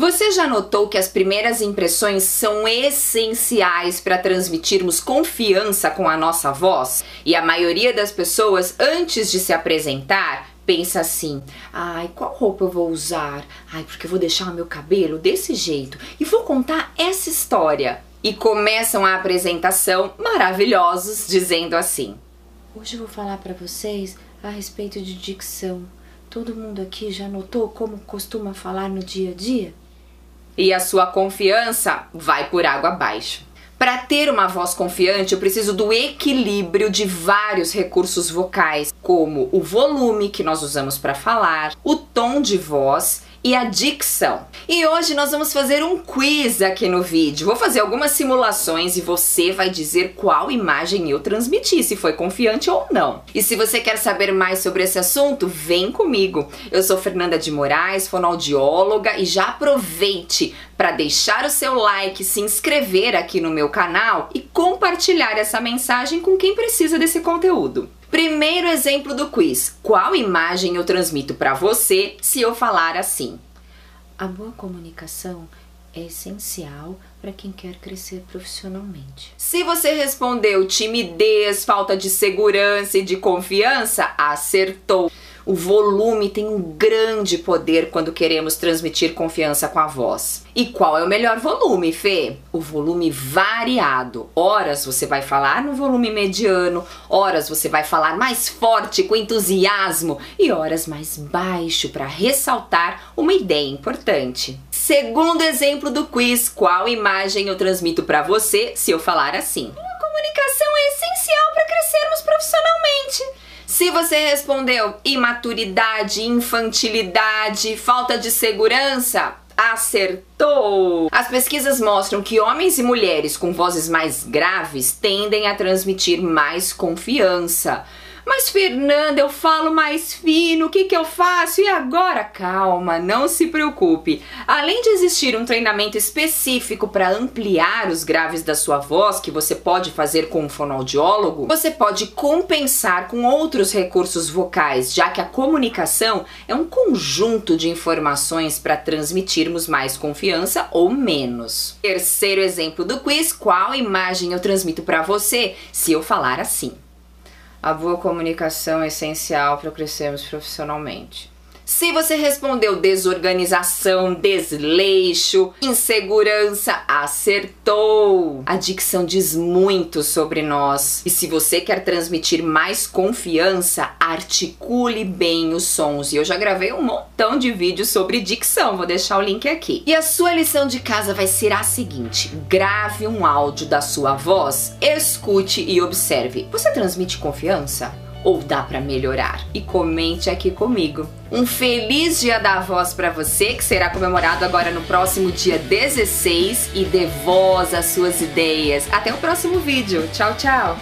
Você já notou que as primeiras impressões são essenciais para transmitirmos confiança com a nossa voz? E a maioria das pessoas, antes de se apresentar, pensa assim: ai, qual roupa eu vou usar? Ai, porque eu vou deixar o meu cabelo desse jeito e vou contar essa história. E começam a apresentação maravilhosos dizendo assim: Hoje eu vou falar para vocês a respeito de dicção. Todo mundo aqui já notou como costuma falar no dia a dia? E a sua confiança vai por água abaixo. Para ter uma voz confiante, eu preciso do equilíbrio de vários recursos vocais, como o volume que nós usamos para falar, o tom de voz e a dicção. E hoje nós vamos fazer um quiz aqui no vídeo. Vou fazer algumas simulações e você vai dizer qual imagem eu transmiti, se foi confiante ou não. E se você quer saber mais sobre esse assunto, vem comigo. Eu sou Fernanda de Moraes, fonoaudióloga e já aproveite para deixar o seu like, se inscrever aqui no meu canal e compartilhar essa mensagem com quem precisa desse conteúdo. Primeiro exemplo do quiz: qual imagem eu transmito para você se eu falar assim? A boa comunicação é essencial para quem quer crescer profissionalmente. Se você respondeu timidez, falta de segurança e de confiança, acertou. O volume tem um grande poder quando queremos transmitir confiança com a voz. E qual é o melhor volume, Fê? O volume variado. Horas você vai falar no volume mediano, horas você vai falar mais forte, com entusiasmo, e horas mais baixo para ressaltar uma ideia importante. Segundo exemplo do quiz, qual imagem eu transmito para você se eu falar assim? A comunicação é essencial para crescermos profissionalmente. Se você respondeu imaturidade, infantilidade, falta de segurança, acertou! As pesquisas mostram que homens e mulheres com vozes mais graves tendem a transmitir mais confiança. Mas Fernanda, eu falo mais fino, o que, que eu faço? E agora? Calma, não se preocupe. Além de existir um treinamento específico para ampliar os graves da sua voz, que você pode fazer com um fonoaudiólogo, você pode compensar com outros recursos vocais, já que a comunicação é um conjunto de informações para transmitirmos mais confiança ou menos. Terceiro exemplo do quiz: qual imagem eu transmito para você se eu falar assim? A boa comunicação é essencial para crescermos profissionalmente. Se você respondeu desorganização, desleixo, insegurança, acertou! A dicção diz muito sobre nós. E se você quer transmitir mais confiança, articule bem os sons. E eu já gravei um montão de vídeos sobre dicção, vou deixar o link aqui. E a sua lição de casa vai ser a seguinte: grave um áudio da sua voz, escute e observe. Você transmite confiança? Ou dá para melhorar? E comente aqui comigo. Um feliz Dia da Voz para você, que será comemorado agora no próximo dia 16 e dê voz às suas ideias. Até o próximo vídeo. Tchau, tchau.